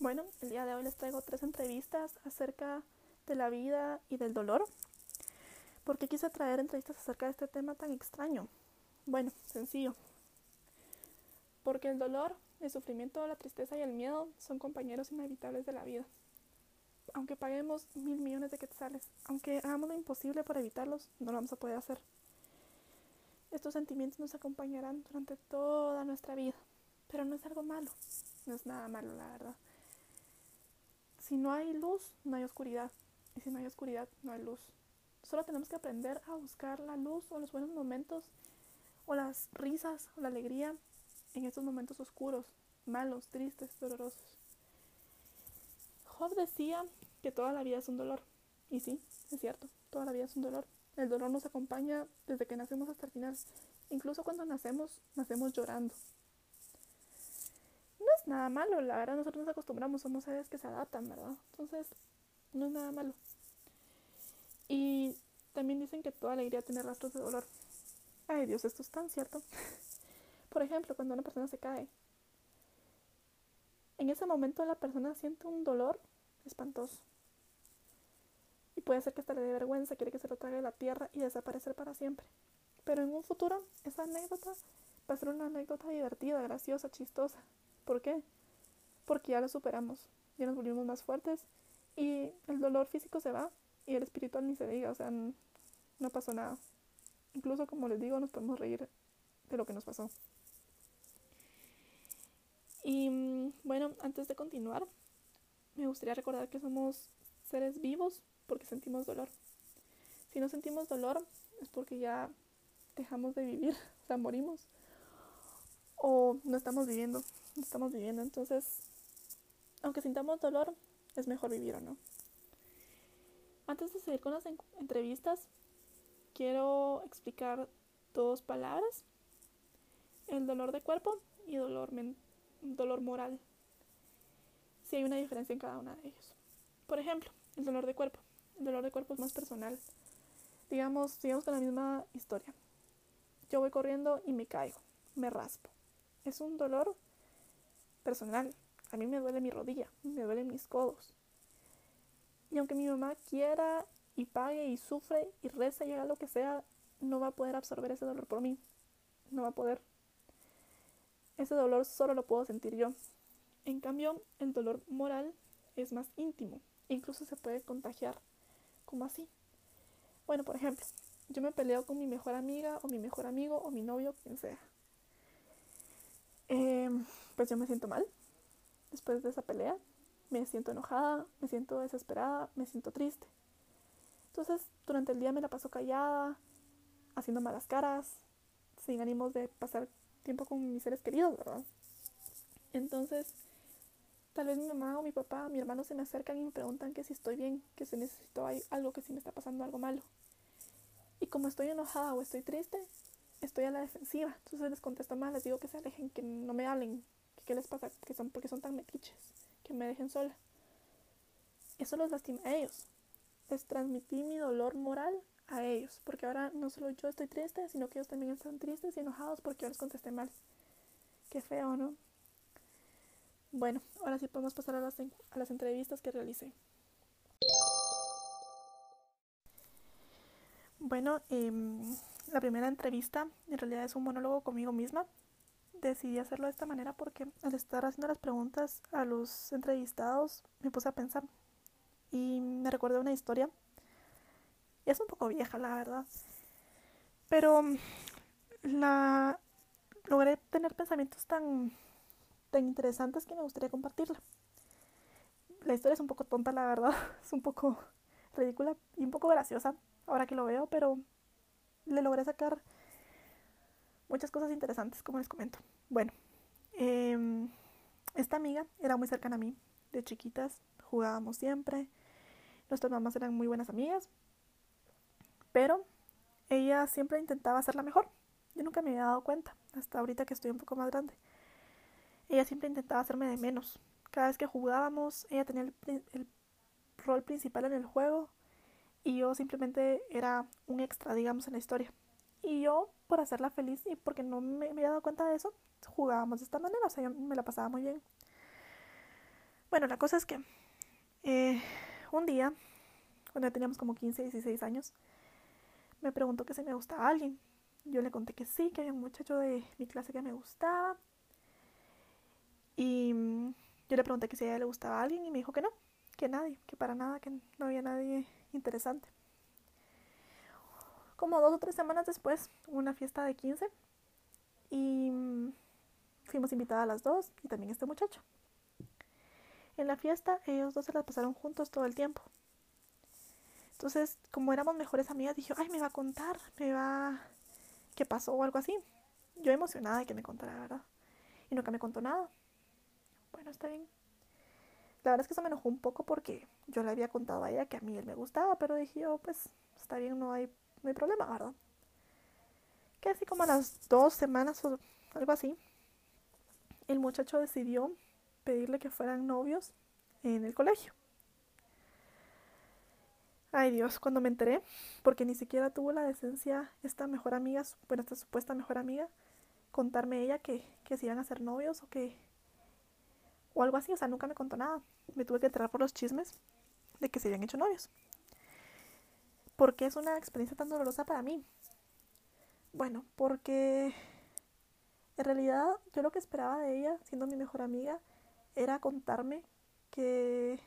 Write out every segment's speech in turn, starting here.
Bueno, el día de hoy les traigo tres entrevistas acerca de la vida y del dolor. ¿Por qué quise traer entrevistas acerca de este tema tan extraño? Bueno, sencillo. Porque el dolor, el sufrimiento, la tristeza y el miedo son compañeros inevitables de la vida. Aunque paguemos mil millones de quetzales, aunque hagamos lo imposible para evitarlos, no lo vamos a poder hacer. Estos sentimientos nos acompañarán durante toda nuestra vida, pero no es algo malo, no es nada malo, la verdad. Si no hay luz, no hay oscuridad. Y si no hay oscuridad, no hay luz. Solo tenemos que aprender a buscar la luz o los buenos momentos o las risas o la alegría en estos momentos oscuros, malos, tristes, dolorosos. Job decía que toda la vida es un dolor. Y sí, es cierto, toda la vida es un dolor. El dolor nos acompaña desde que nacemos hasta el final. Incluso cuando nacemos, nacemos llorando nada malo, la verdad nosotros nos acostumbramos, somos seres que se adaptan, ¿verdad? Entonces, no es nada malo. Y también dicen que toda alegría tiene rastros de dolor. Ay Dios, esto es tan cierto. Por ejemplo, cuando una persona se cae, en ese momento la persona siente un dolor espantoso. Y puede ser que hasta le dé vergüenza, quiere que se lo trague la tierra y desaparecer para siempre. Pero en un futuro, esa anécdota va a ser una anécdota divertida, graciosa, chistosa. ¿Por qué? Porque ya lo superamos, ya nos volvimos más fuertes y el dolor físico se va y el espiritual ni se diga, o sea, no pasó nada. Incluso como les digo, nos podemos reír de lo que nos pasó. Y mm, bueno, antes de continuar, me gustaría recordar que somos seres vivos porque sentimos dolor. Si no sentimos dolor es porque ya dejamos de vivir, o sea, morimos o no estamos viviendo estamos viviendo. Entonces, aunque sintamos dolor, es mejor vivir o no. Antes de seguir con las entrevistas, quiero explicar dos palabras. El dolor de cuerpo y dolor, dolor moral. Si hay una diferencia en cada una de ellos. Por ejemplo, el dolor de cuerpo. El dolor de cuerpo es más personal. Digamos, sigamos con la misma historia. Yo voy corriendo y me caigo, me raspo. Es un dolor personal. A mí me duele mi rodilla, me duelen mis codos. Y aunque mi mamá quiera y pague y sufre y reza y haga lo que sea, no va a poder absorber ese dolor por mí. No va a poder. Ese dolor solo lo puedo sentir yo. En cambio, el dolor moral es más íntimo. Incluso se puede contagiar. como así? Bueno, por ejemplo, yo me peleo con mi mejor amiga o mi mejor amigo o mi novio, quien sea. Eh, pues yo me siento mal después de esa pelea. Me siento enojada, me siento desesperada, me siento triste. Entonces, durante el día me la paso callada, haciendo malas caras, sin ánimos de pasar tiempo con mis seres queridos, ¿verdad? Entonces, tal vez mi mamá o mi papá, mi hermano se me acercan y me preguntan que si estoy bien, que si necesito algo, que si me está pasando algo malo. Y como estoy enojada o estoy triste, estoy a la defensiva. Entonces les contesto mal, les digo que se alejen, que no me hablen, ¿Qué les pasa? Que son, porque son tan metiches, que me dejen sola. Eso los lastima a ellos. Les transmití mi dolor moral a ellos, porque ahora no solo yo estoy triste, sino que ellos también están tristes y enojados porque yo les contesté mal. Qué feo, ¿no? Bueno, ahora sí podemos pasar a las, a las entrevistas que realicé. Bueno, em, la primera entrevista en realidad es un monólogo conmigo misma decidí hacerlo de esta manera porque al estar haciendo las preguntas a los entrevistados me puse a pensar y me recordé una historia. Es un poco vieja, la verdad. Pero la logré tener pensamientos tan, tan interesantes que me gustaría compartirla. La historia es un poco tonta, la verdad. Es un poco ridícula y un poco graciosa ahora que lo veo, pero le logré sacar muchas cosas interesantes, como les comento. Bueno, em, esta amiga era muy cercana a mí, de chiquitas, jugábamos siempre, nuestras mamás eran muy buenas amigas, pero ella siempre intentaba hacerla mejor. Yo nunca me había dado cuenta, hasta ahorita que estoy un poco más grande. Ella siempre intentaba hacerme de menos. Cada vez que jugábamos, ella tenía el, el rol principal en el juego y yo simplemente era un extra, digamos, en la historia. Y yo, por hacerla feliz y porque no me, había dado cuenta de eso, jugábamos de esta manera, o sea, yo me la pasaba muy bien. Bueno, la cosa es que eh, un día, cuando teníamos como 15, 16 años, me preguntó que si me gustaba alguien. Yo le conté que sí, que había un muchacho de mi clase que me gustaba. Y mm, yo le pregunté que si a ella le gustaba alguien y me dijo que no, que nadie, que para nada, que no había nadie interesante. Como dos o tres semanas después, una fiesta de 15 y mm, fuimos invitadas las dos y también este muchacho. En la fiesta ellos dos se la pasaron juntos todo el tiempo. Entonces, como éramos mejores amigas, dije, ay, me va a contar, me va... ¿Qué pasó o algo así? Yo emocionada de que me contara, ¿verdad? Y nunca me contó nada. Bueno, está bien. La verdad es que eso me enojó un poco porque yo le había contado a ella que a mí él me gustaba, pero dije yo, pues, está bien, no hay, no hay problema, ¿verdad? Que así como a las dos semanas o algo así, el muchacho decidió pedirle que fueran novios en el colegio. Ay Dios, cuando me enteré, porque ni siquiera tuvo la decencia esta mejor amiga, bueno, esta supuesta mejor amiga, contarme ella que, que se iban a ser novios o que... o algo así, o sea, nunca me contó nada. Me tuve que enterar por los chismes de que se habían hecho novios. ¿Por qué es una experiencia tan dolorosa para mí? Bueno, porque en realidad yo lo que esperaba de ella, siendo mi mejor amiga, era contarme que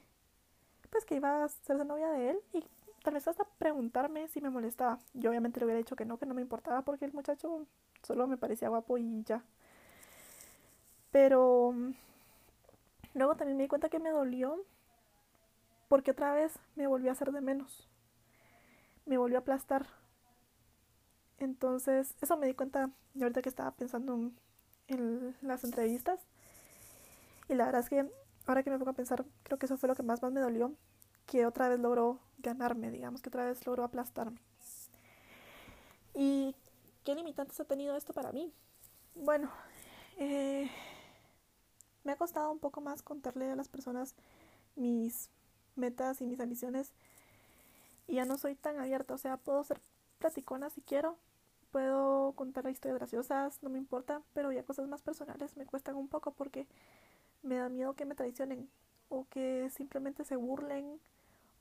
pues que iba a ser novia de él y tal vez hasta preguntarme si me molestaba. Yo obviamente le hubiera dicho que no, que no me importaba porque el muchacho solo me parecía guapo y ya. Pero luego también me di cuenta que me dolió porque otra vez me volvió a hacer de menos. Me volvió a aplastar. Entonces, eso me di cuenta y ahorita que estaba pensando en, en las entrevistas y la verdad es que ahora que me pongo a pensar, creo que eso fue lo que más, más me dolió, que otra vez logró ganarme, digamos, que otra vez logró aplastarme. ¿Y qué limitantes ha tenido esto para mí? Bueno, eh, me ha costado un poco más contarle a las personas mis metas y mis ambiciones y ya no soy tan abierta, o sea, puedo ser platicona si quiero, puedo contar historias graciosas, no me importa, pero ya cosas más personales me cuestan un poco porque me da miedo que me traicionen o que simplemente se burlen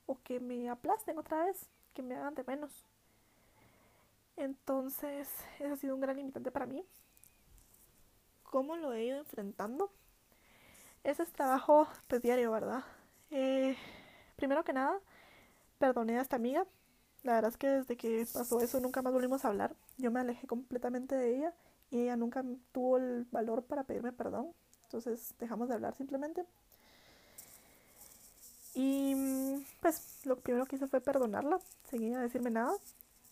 o que me aplasten otra vez, que me hagan de menos. Entonces, eso ha sido un gran limitante para mí. ¿Cómo lo he ido enfrentando? Ese es trabajo pues, diario, ¿verdad? Eh, primero que nada, perdoné a esta amiga. La verdad es que desde que pasó eso nunca más volvimos a hablar. Yo me alejé completamente de ella y ella nunca tuvo el valor para pedirme perdón. Entonces dejamos de hablar simplemente. Y pues lo primero que hice fue perdonarla, seguía a decirme nada.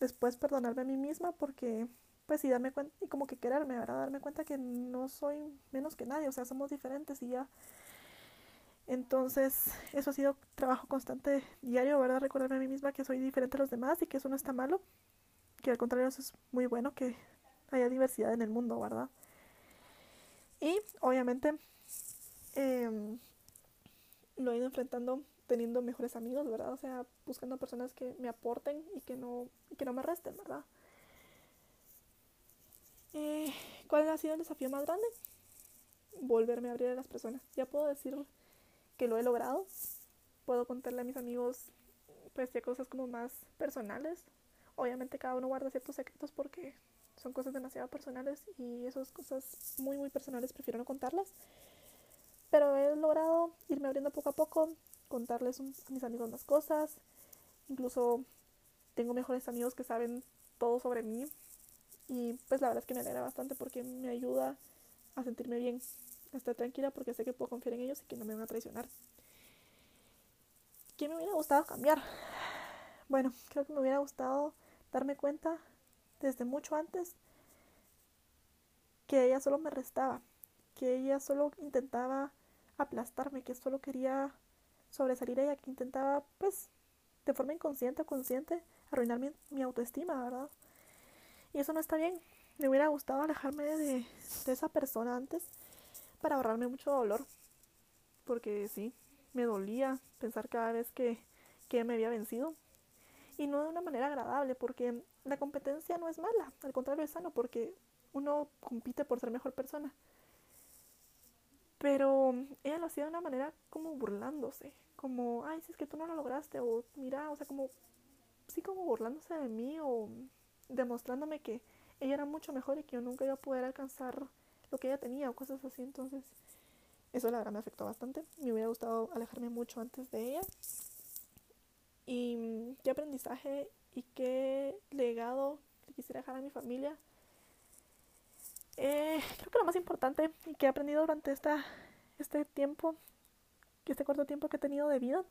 Después perdonarme a mí misma porque pues sí darme cuenta y como que quererme, ¿verdad? Darme cuenta que no soy menos que nadie, o sea, somos diferentes y ya. Entonces, eso ha sido trabajo constante diario, ¿verdad? Recordarme a mí misma que soy diferente a los demás y que eso no está malo, que al contrario eso es muy bueno que haya diversidad en el mundo, ¿verdad? Y obviamente em, lo he ido enfrentando teniendo mejores amigos, ¿verdad? O sea, buscando personas que me aporten y que no, que no me resten, ¿verdad? Eh, ¿Cuál ha sido el desafío más grande? Volverme a abrir a las personas. Ya puedo decir que lo he logrado. Puedo contarle a mis amigos, pues, ya cosas como más personales. Obviamente cada uno guarda ciertos secretos porque son cosas demasiado personales y esas cosas muy muy personales prefiero no contarlas. Pero he logrado irme abriendo poco a poco, contarles a mis amigos las cosas. Incluso tengo mejores amigos que saben todo sobre mí. Y pues la verdad es que me alegra bastante porque me ayuda a sentirme bien, a estar tranquila porque sé que puedo confiar en ellos y que no me van a traicionar. ¿Qué me hubiera gustado cambiar? Bueno, creo que me hubiera gustado darme cuenta desde mucho antes que ella solo me restaba, que ella solo intentaba aplastarme, que solo quería sobresalir ella, que intentaba, pues, de forma inconsciente o consciente, arruinar mi, autoestima, ¿verdad? Y eso no está bien. Me hubiera gustado alejarme de, esa persona antes para ahorrarme mucho dolor. Porque sí, me dolía pensar cada vez que, que me había vencido y no de una manera agradable, porque la competencia no es mala, al contrario es sano, porque uno compite por ser mejor persona. Pero ella lo hacía de una manera como burlándose, como, ay, si es que tú no lo lograste, o mira, o sea, como, sí, como burlándose de mí, o demostrándome que ella era mucho mejor y que yo nunca iba a poder alcanzar lo que ella tenía, o cosas así. Entonces, eso la verdad me afectó bastante. Me hubiera gustado alejarme mucho antes de ella. Y qué aprendizaje y qué legado quisiera dejar a mi familia eh, creo que lo más importante y que he aprendido durante esta, este tiempo, este corto tiempo que he tenido de vida,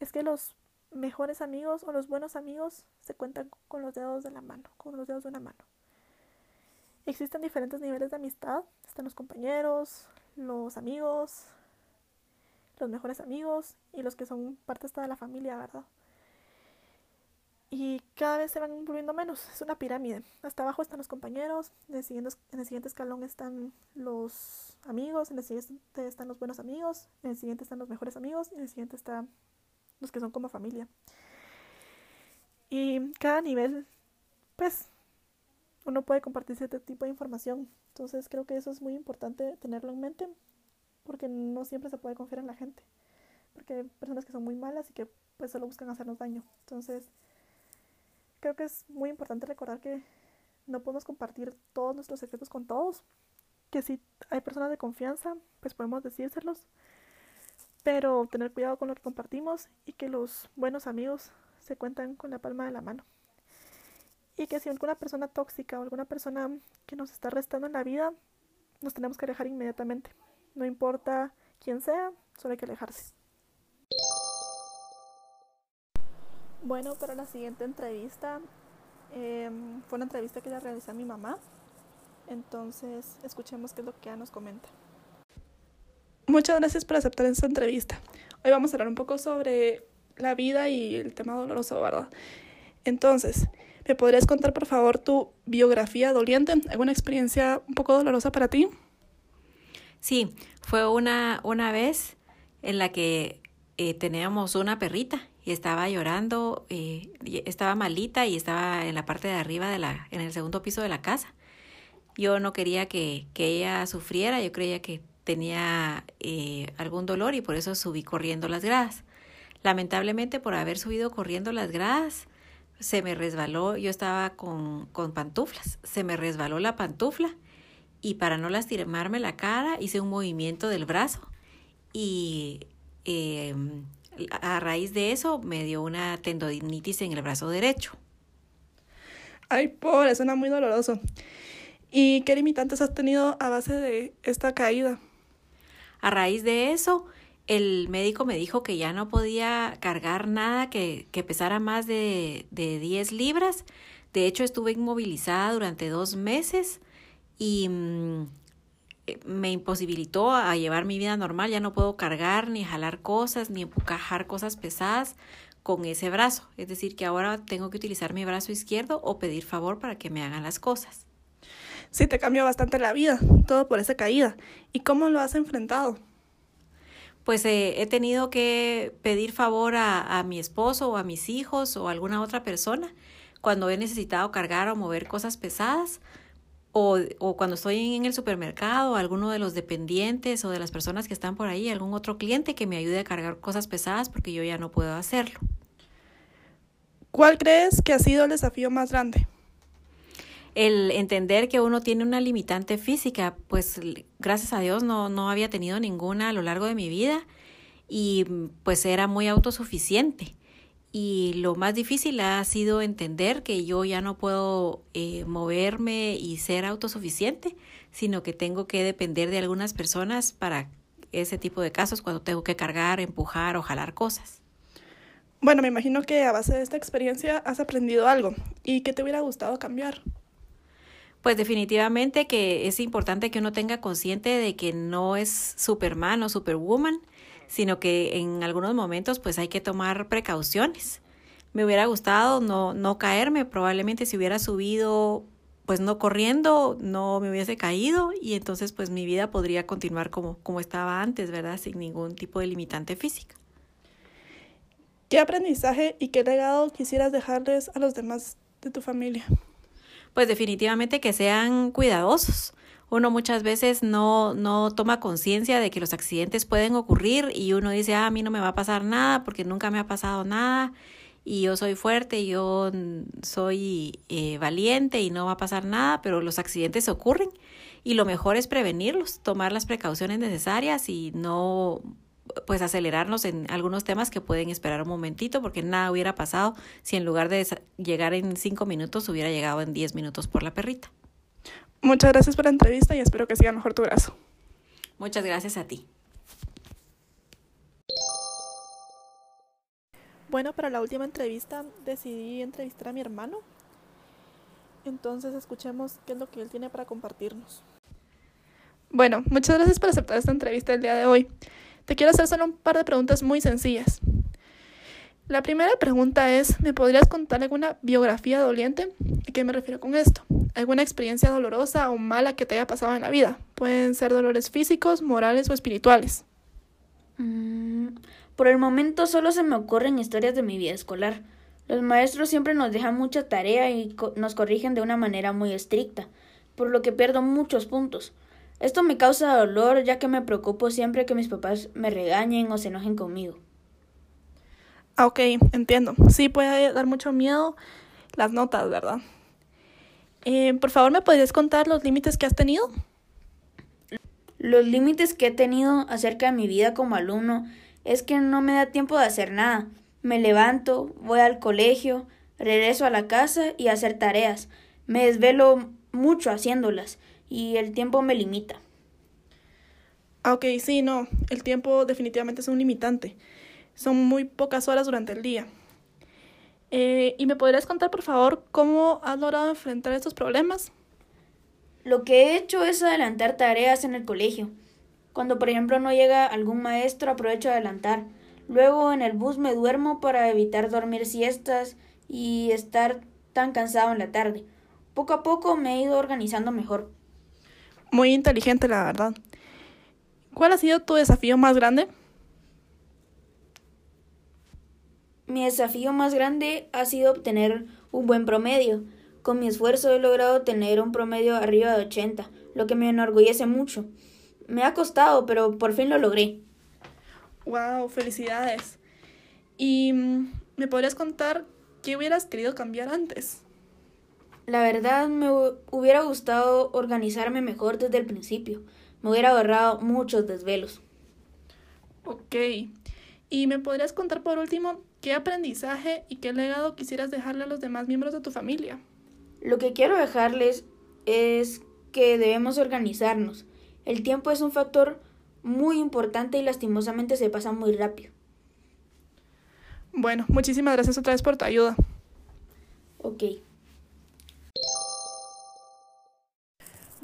es que los mejores amigos o los buenos amigos se cuentan con los dedos de la mano, con los dedos de una mano. Existen diferentes niveles de amistad, están los compañeros, los amigos, los mejores amigos y los que son parte hasta de la familia, ¿verdad? y cada vez se van volviendo menos. Es una pirámide. Hasta abajo están los compañeros, en el siguiente, en el siguiente escalón están los amigos, en el siguiente están los buenos amigos, en el siguiente están los mejores amigos y en el siguiente están los que son como familia. Y cada nivel, pues, uno puede compartir cierto tipo de información. Entonces creo que eso es muy importante tenerlo en mente porque no siempre se puede confiar en la gente. Porque hay personas que son muy malas y que pues solo buscan hacernos daño. Entonces, creo que es muy importante recordar que no podemos compartir todos nuestros secretos con todos, que si hay personas de confianza, pues podemos decírselos, pero tener cuidado con lo que compartimos y que los buenos amigos se cuentan con la palma de la mano. Y que si alguna persona tóxica o alguna persona que nos está restando en la vida, nos tenemos que alejar inmediatamente. No importa quién sea, solo hay que alejarse. Bueno, para la siguiente entrevista em, fue una entrevista que le realicé a mi mamá. Entonces, escuchemos qué es lo que ella nos comenta. Muchas gracias por aceptar esta entrevista. Hoy vamos a hablar un poco sobre la vida y el tema doloroso, ¿verdad? Entonces, ¿me podrías contar por favor tu biografía doliente? ¿Alguna experiencia un poco dolorosa para ti? Sí, fue una, una vez en la que eh, teníamos una perrita y estaba llorando, eh, estaba malita y estaba en la parte de arriba de la, en el segundo piso de la casa. Yo no quería que, que ella sufriera, yo creía que tenía eh, algún dolor y por eso subí corriendo las gradas. Lamentablemente por haber subido corriendo las gradas, se me resbaló, yo estaba con, con pantuflas, se me resbaló la pantufla y para no lastimarme la cara hice un movimiento del brazo y eh, a raíz de eso me dio una tendonitis en el brazo derecho. Ay, pobre, suena muy doloroso. ¿Y qué limitantes has tenido a base de esta caída? A raíz de eso, el médico me dijo que ya no podía cargar nada que, pesara más de, de 10 libras. De hecho, estuve inmovilizada durante dos meses y mm, me imposibilitó a llevar mi vida normal, ya no puedo cargar ni jalar cosas ni empujar cosas pesadas con ese brazo. Es decir, que ahora tengo que utilizar mi brazo izquierdo o pedir favor para que me hagan las cosas. Sí, te cambió bastante la vida, todo por esa caída. ¿Y cómo lo has enfrentado? Pues eh, he tenido que pedir favor a, a mi esposo o a mis hijos o a alguna otra persona cuando he necesitado cargar o mover cosas pesadas o, o, cuando estoy en el supermercado, alguno de los dependientes o de las personas que están por ahí, algún otro cliente que me ayude a cargar cosas pesadas porque yo ya no puedo hacerlo. ¿Cuál crees que ha sido el desafío más grande? El entender que uno tiene una limitante física, pues gracias a Dios no, no había tenido ninguna a lo largo de mi vida y pues era muy autosuficiente y lo más difícil ha sido entender que yo ya no puedo eh, moverme y ser autosuficiente, sino que tengo que depender de algunas personas para ese tipo de casos cuando tengo que cargar, empujar o jalar cosas. Bueno, me imagino que a base de esta experiencia has aprendido algo y que te hubiera gustado cambiar. Pues definitivamente que es importante que uno tenga consciente de que no es Superman o Superwoman, sino que en algunos momentos pues hay que tomar precauciones. Me hubiera gustado no, no caerme, probablemente si hubiera subido pues no corriendo, no me hubiese caído y entonces pues mi vida podría continuar como, como estaba antes, ¿verdad? Sin ningún tipo de limitante física. ¿Qué aprendizaje y qué legado quisieras dejarles a los demás de tu familia? Pues definitivamente que sean cuidadosos. uno muchas veces no, no toma conciencia de que los accidentes pueden ocurrir y uno dice, ah, a mí no me va a pasar nada porque nunca me ha pasado nada y yo soy fuerte, yo soy eh, valiente y no va a pasar nada, pero los accidentes ocurren y lo mejor es prevenirlos, tomar las precauciones necesarias y no pues acelerarnos en algunos temas que pueden esperar un momentito porque nada hubiera pasado si en lugar de llegar en cinco minutos hubiera llegado en diez minutos por la perrita. Muchas gracias por la entrevista y espero que siga mejor tu brazo. Muchas gracias a ti. Bueno, para la última entrevista decidí entrevistar a mi hermano. Entonces escuchemos qué es lo que él tiene para compartirnos. Bueno, muchas gracias por aceptar esta entrevista el día de hoy. Te quiero hacer solo un par de preguntas muy sencillas. La primera pregunta es, ¿me podrías contar alguna biografía doliente? ¿A qué me refiero con esto? ¿Alguna experiencia dolorosa o mala que te haya pasado en la vida? Pueden ser dolores físicos, morales o espirituales. Mm, por el momento solo se me ocurren historias de mi vida escolar. Los maestros siempre nos dejan mucha tarea y nos corrigen de una manera muy estricta, por lo que pierdo muchos puntos. Esto me causa dolor ya que me preocupo siempre que mis papás me regañen o se enojen conmigo. Ah, ok, entiendo. Sí puede dar mucho miedo las notas, ¿verdad? Eh, por favor, ¿me podrías contar los límites que has tenido? Los límites que he tenido acerca de mi vida como alumno es que no me da tiempo de hacer nada. Me levanto, voy al colegio, regreso a la casa y a hacer tareas. Me desvelo mucho haciéndolas y el tiempo me limita. Ah, ok, sí, no, el tiempo definitivamente es un limitante. Son muy pocas horas durante el día. Eh, ¿Y me podrías contar, por favor, cómo has logrado enfrentar estos problemas? Lo que he hecho es adelantar tareas en el colegio. Cuando, por ejemplo, no llega algún maestro, aprovecho a adelantar. Luego en el bus me duermo para evitar dormir siestas y estar tan cansado en la tarde. Poco a poco me he ido organizando mejor. Muy inteligente, la verdad. ¿Cuál ha sido tu desafío más grande? Mi desafío más grande ha sido obtener un buen promedio. Con mi esfuerzo he logrado tener un promedio arriba de 80, lo que me enorgullece mucho. Me ha costado, pero por fin lo logré. ¡Wow! ¡Felicidades! ¿Y mm, me podrías contar qué hubieras querido cambiar antes? La verdad me hubiera gustado organizarme mejor desde el principio. Me hubiera ahorrado muchos desvelos. Ok. ¿Y me podrías contar por último qué aprendizaje y qué legado quisieras dejarle a los demás miembros de tu familia? Lo que quiero dejarles es que debemos organizarnos. El tiempo es un factor muy importante y lastimosamente se pasa muy rápido. Bueno, muchísimas gracias otra vez por tu ayuda. Ok.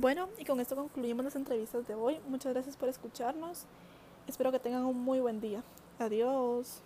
Bueno, y con esto concluimos las entrevistas de hoy. Muchas gracias por escucharnos. Espero que tengan un muy buen día. Adiós.